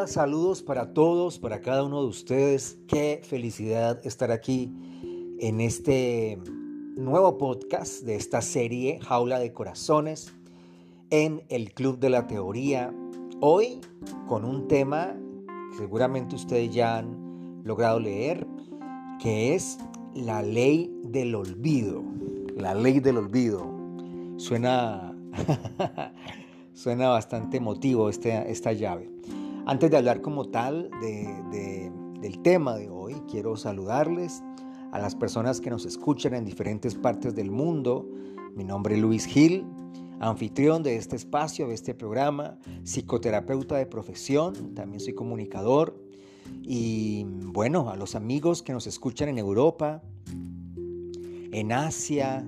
Hola, saludos para todos, para cada uno de ustedes. Qué felicidad estar aquí en este nuevo podcast de esta serie Jaula de Corazones en el Club de la Teoría. Hoy con un tema que seguramente ustedes ya han logrado leer, que es la ley del olvido. La ley del olvido. Suena, suena bastante emotivo esta, esta llave. Antes de hablar como tal del tema de hoy, quiero saludarles a las personas que nos escuchan en diferentes partes del mundo. Mi nombre es Luis Gil, anfitrión de este espacio, de este programa, psicoterapeuta de profesión, también soy comunicador. Y bueno, a los amigos que nos escuchan en Europa, en Asia,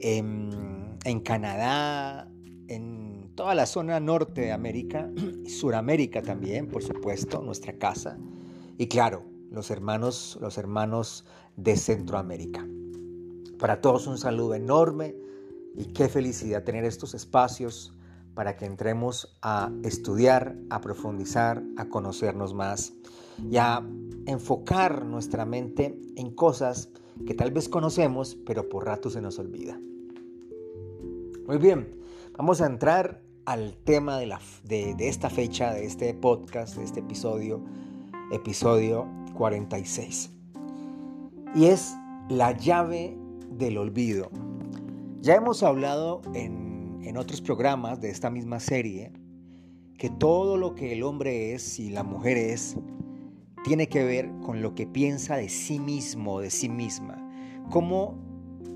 en, en Canadá, en toda la zona norte de América Suramérica también, por supuesto, nuestra casa. Y claro, los hermanos, los hermanos de Centroamérica. Para todos un saludo enorme y qué felicidad tener estos espacios para que entremos a estudiar, a profundizar, a conocernos más y a enfocar nuestra mente en cosas que tal vez conocemos, pero por rato se nos olvida. Muy bien, vamos a entrar al tema de, la, de, esta fecha, de este podcast, de este episodio, episodio 46. Y es la llave del olvido. Ya hemos hablado en, en otros programas de esta misma serie que todo lo que el hombre es y la mujer es tiene que ver con lo que piensa de sí mismo, de sí misma. Cómo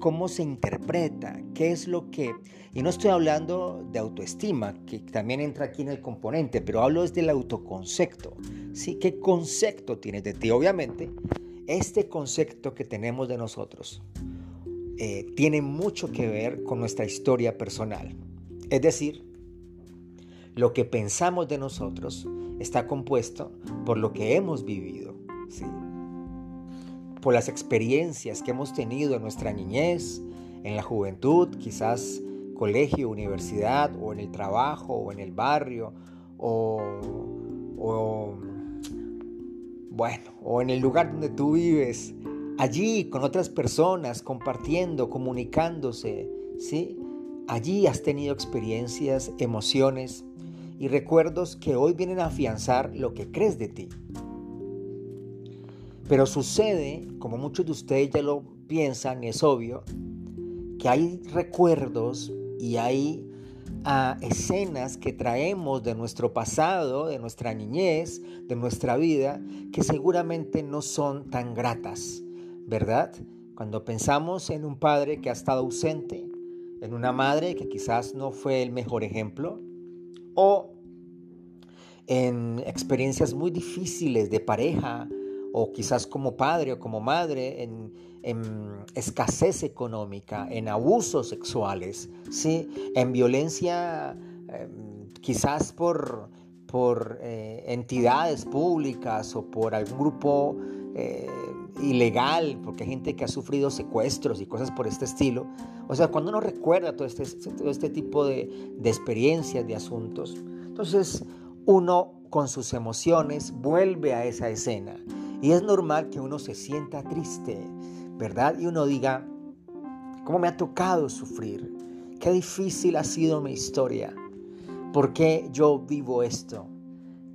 cómo se interpreta, qué es lo que... Y no estoy hablando de autoestima, que también entra aquí en el componente, pero hablo desde el autoconcepto. ¿sí? ¿Qué concepto tienes de ti? Obviamente, este concepto que tenemos de nosotros eh, tiene mucho que ver con nuestra historia personal. Es decir, lo que pensamos de nosotros está compuesto por lo que hemos vivido. ¿sí? Por las experiencias que hemos tenido en nuestra niñez, en la juventud, quizás colegio, universidad, o en el trabajo, o en el barrio, o, bueno, o en el lugar donde tú vives, allí con otras personas, compartiendo, comunicándose, ¿sí? Allí has tenido experiencias, emociones y recuerdos que hoy vienen a afianzar lo que crees de ti. Pero sucede, como muchos de ustedes ya lo piensan, es obvio, que hay recuerdos y hay ah, escenas que traemos de nuestro pasado, de nuestra niñez, de nuestra vida, que seguramente no son tan gratas, ¿verdad? Cuando pensamos en un padre que ha estado ausente, en una madre que quizás no fue el mejor ejemplo, o en experiencias muy difíciles de pareja, o quizás como padre o como madre en, escasez económica, en abusos sexuales, ¿sí? en violencia em, quizás por, por eh, entidades públicas o por algún grupo eh, ilegal, porque hay gente que ha sufrido secuestros y cosas por este estilo. O sea, cuando uno recuerda todo este, todo este tipo de, de experiencias, de asuntos, entonces uno con sus emociones vuelve a esa escena y es normal que uno se sienta triste, ¿verdad? Y uno diga, ¿cómo me ha tocado sufrir? Qué difícil ha sido mi historia. ¿Por qué yo vivo esto?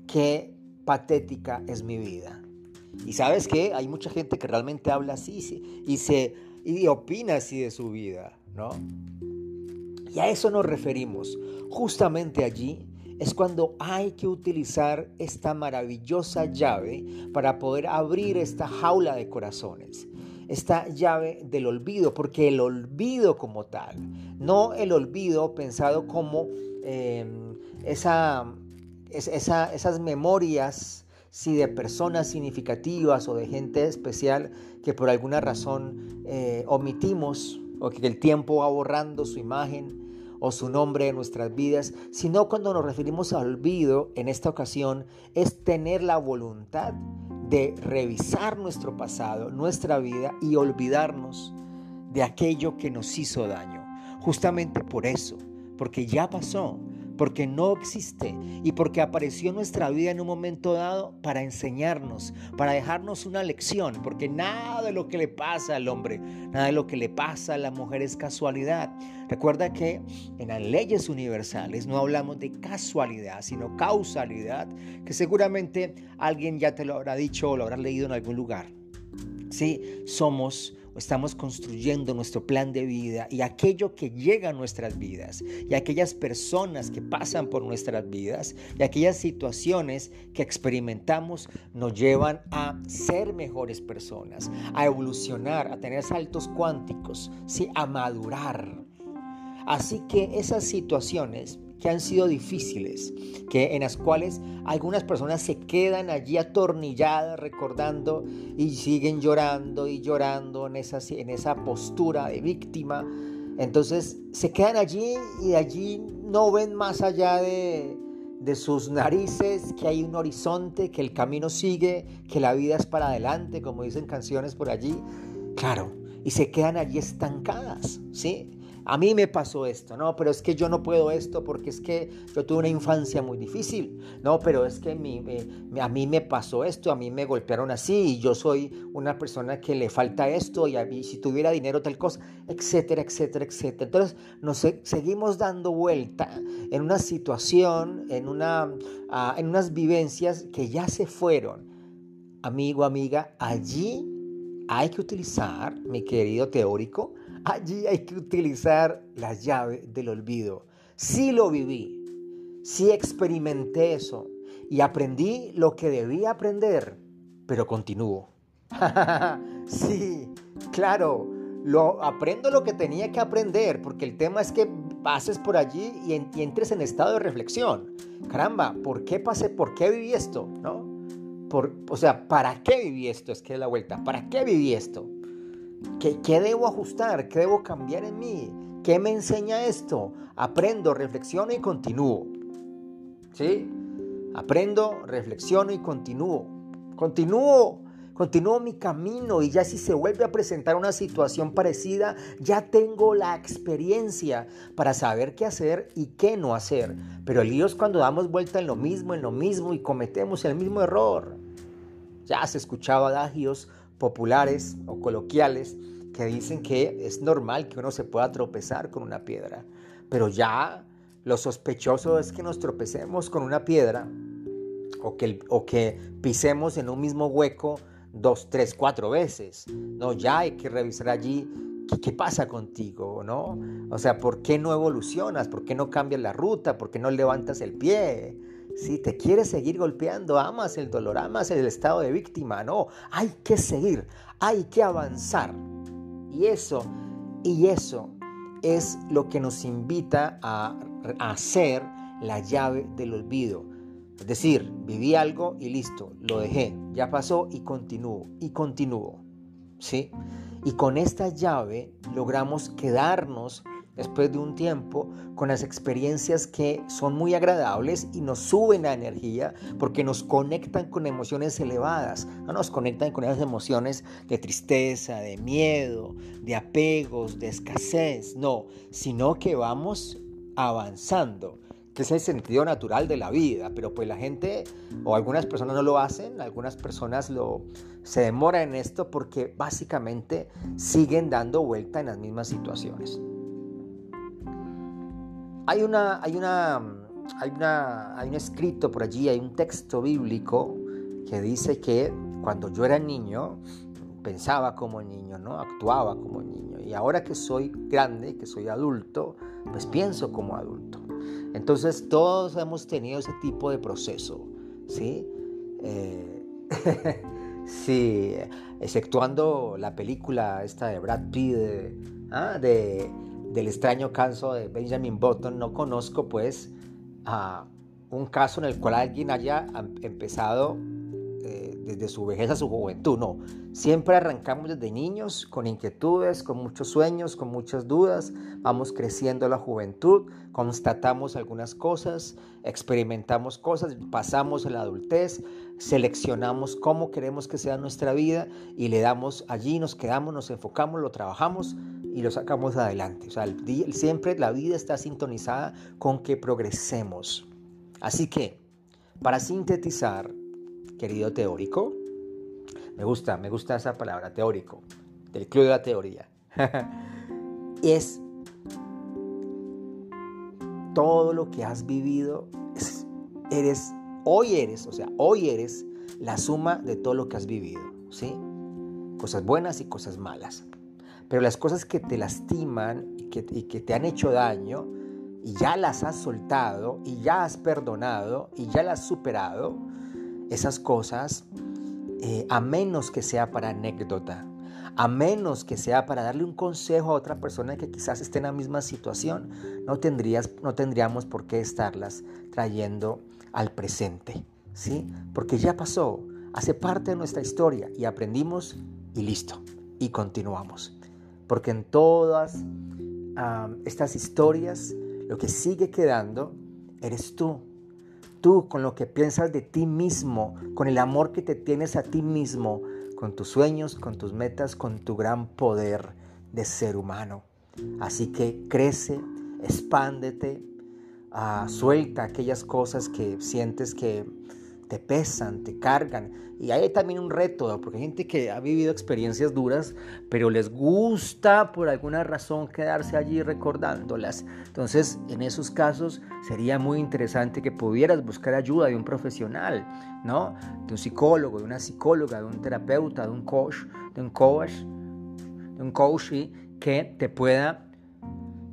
Qué patética es mi vida. Y sabes qué? Hay mucha gente que realmente habla así y, se, y opina así de su vida, ¿no? Y a eso nos referimos. Justamente allí es cuando hay que utilizar esta maravillosa llave para poder abrir esta jaula de corazones, esta llave del olvido, porque el olvido como tal, no el olvido pensado como em, esa, esas memorias si de personas significativas o de gente especial que por alguna razón eh, omitimos o que el tiempo va borrando su imagen o su nombre en nuestras vidas, sino cuando nos referimos al olvido, en esta ocasión, es tener la voluntad de revisar nuestro pasado, nuestra vida y olvidarnos de aquello que nos hizo daño. Justamente por eso, porque ya pasó, porque no existe y porque apareció en nuestra vida en un momento dado para enseñarnos, para dejarnos una lección, porque nada de lo que le pasa al hombre, nada de lo que le pasa a la mujer es casualidad. Recuerda que en las leyes universales no hablamos de casualidad, sino causalidad, que seguramente alguien ya te lo habrá dicho o lo habrá leído en algún lugar. Sí, somos estamos construyendo nuestro plan de vida y aquello que llega a nuestras vidas y aquellas personas que pasan por nuestras vidas y aquellas situaciones que experimentamos nos llevan a ser mejores personas, a evolucionar, a tener saltos cuánticos, ¿sí? a madurar. Así que esas situaciones que han sido difíciles, que en las cuales algunas personas se quedan allí atornilladas recordando y siguen llorando y llorando en esa, en esa postura de víctima. Entonces se quedan allí y allí no ven más allá de, de sus narices que hay un horizonte, que el camino sigue, que la vida es para adelante, como dicen canciones por allí. Claro, y se quedan allí estancadas, ¿sí? A mí me pasó esto, no, pero es que yo no puedo esto porque es que yo tuve una infancia muy difícil, no, pero es que a mí me pasó esto, a mí me golpearon así y yo soy una persona que le falta esto y a mí, si tuviera dinero tal cosa, etcétera, etcétera, etcétera. Entonces nos seguimos dando vuelta en una situación, en, una, ah, en unas vivencias que ya se fueron. Amigo, amiga, allí hay que utilizar, mi querido teórico, allí hay que utilizar la llave del olvido. Sí lo viví, sí experimenté eso y aprendí lo que debía aprender, pero continúo. sí, claro, aprendo lo que tenía que aprender, porque el tema es que pases por allí y, entres en estado de reflexión. Caramba, ¿por qué pasé? ¿Por qué viví esto? ¿No? o sea, ¿para qué viví esto? Es que es la vuelta. ¿Para qué viví esto? ¿Qué, ¿Qué debo ajustar? ¿Qué debo cambiar en mí? ¿Qué me enseña esto? Aprendo, reflexiono y continúo. ¿Sí? Aprendo, reflexiono y continúo. Continúo. Continúo mi camino y ya si se vuelve a presentar una situación parecida, ya tengo la experiencia para saber qué hacer y qué no hacer. Pero el lío es cuando damos vuelta en lo mismo, en lo mismo y cometemos el mismo error. Ya has escuchado adagios populares o coloquiales que dicen que es normal que uno se pueda tropezar con una piedra, pero ya lo sospechoso es que nos tropecemos con una piedra o que, o que pisemos en un mismo hueco dos, tres, cuatro veces. No, ya hay que revisar allí ¿Qué, ¿qué, pasa contigo? ¿no? O sea, ¿por qué no evolucionas? ¿Por qué no cambias la ruta? ¿Por qué no levantas el pie? Si te quieres seguir golpeando, amas el dolor, amas el estado de víctima, no, hay que seguir, hay que avanzar. Y eso, y eso es lo que nos invita a, hacer la llave del olvido. Es decir, viví algo y listo, lo dejé, ya pasó y continúo, y continúo. ¿Sí? Y con esta llave logramos quedarnos después de un tiempo con las experiencias que son muy agradables y nos suben la energía porque nos conectan con emociones elevadas, no nos conectan con esas emociones de tristeza, de miedo, de apegos, de escasez, no, sino que vamos avanzando que es el sentido natural de la vida, pero pues la gente o algunas personas no lo hacen, algunas personas lo se demoran en esto porque básicamente siguen dando vuelta en las mismas situaciones. Hay una, hay una, hay una, hay un escrito por allí, hay un texto bíblico que dice que cuando yo era niño pensaba como niño, ¿no? Actuaba como niño. Y ahora que soy grande, que soy adulto, pues pienso como adulto. Entonces todos hemos tenido ese tipo de proceso, ¿sí? Eh, sí, exceptuando la película esta de Brad Pitt, ¿ah? de del extraño caso de Benjamin Button, no conozco pues a un caso en el cual alguien haya empezado eh, desde su vejez a su juventud, no. Siempre arrancamos desde niños con inquietudes, con muchos sueños, con muchas dudas, vamos creciendo la juventud, constatamos algunas cosas, experimentamos cosas, pasamos a la adultez, seleccionamos cómo queremos que sea nuestra vida y le damos allí, nos quedamos, nos enfocamos, lo trabajamos y lo sacamos adelante. O sea, siempre la vida está sintonizada con que progresemos. Así que, para sintetizar, querido teórico, me gusta, me gusta esa palabra, teórico, del club de la teoría, es todo lo que has vivido, eres, hoy eres, o sea, hoy eres la suma de todo lo que has vivido, ¿sí? Cosas buenas y cosas malas. Pero las cosas que te lastiman y que, te han hecho daño y ya las has soltado y ya has perdonado y ya las has superado, esas cosas, eh, a menos que sea para anécdota, a menos que sea para darle un consejo a otra persona que quizás esté en la misma situación, no, tendrías, no tendríamos por qué estarlas trayendo al presente, ¿sí? Porque ya pasó, hace parte de nuestra historia y aprendimos y listo, y continuamos. Porque en todas estas historias lo que sigue quedando eres tú. Tú con lo que piensas de ti mismo, con el amor que te tienes a ti mismo, con tus sueños, con tus metas, con tu gran poder de ser humano. Así que crece, expándete, ah, suelta aquellas cosas que sientes que te pesan, te cargan. Y hay también un reto, porque hay gente que ha vivido experiencias duras, pero les gusta por alguna razón quedarse allí recordándolas. Entonces, en esos casos sería muy interesante que pudieras buscar ayuda de un profesional, ¿no? De un psicólogo, de una psicóloga, de un terapeuta, de un coach, de un coach, de un coach que te pueda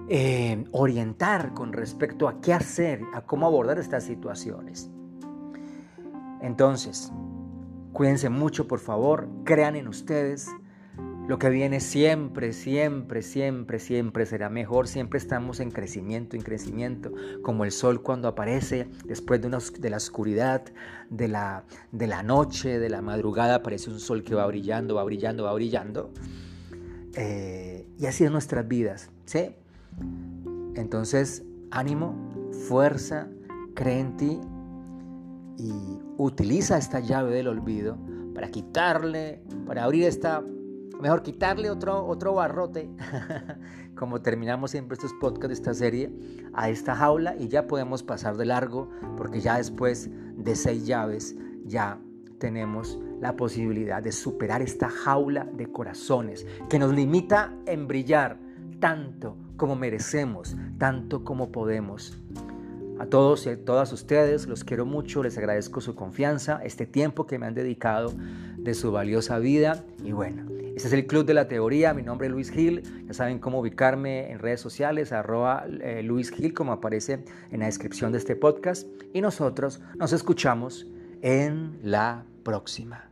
eh, orientar con respecto a qué hacer, a cómo abordar estas situaciones. Entonces, cuídense mucho, por favor, crean en ustedes. Lo que viene siempre, siempre, siempre, siempre será mejor. Siempre estamos en crecimiento, en crecimiento, como el sol cuando aparece después de, la oscuridad, de la, de la noche, de la madrugada, aparece un sol que va brillando, va brillando, va brillando. Eh, y así es nuestras vidas, ¿sí? Entonces, ánimo, fuerza, cree en ti, y utiliza esta llave del olvido para quitarle, para abrir esta, mejor quitarle otro, otro barrote, como terminamos siempre estos podcasts de esta serie, a esta jaula y ya podemos pasar de largo porque ya después de seis llaves ya tenemos la posibilidad de superar esta jaula de corazones que nos limita en brillar tanto como merecemos, tanto como podemos. A todos y a todas ustedes los quiero mucho, les agradezco su confianza, este tiempo que me han dedicado de su valiosa vida y bueno, este es el Club de la Teoría, mi nombre es Luis Gil, ya saben cómo ubicarme en redes sociales, arroba eh, Luis Gil como aparece en la descripción de este podcast y nosotros nos escuchamos en la próxima.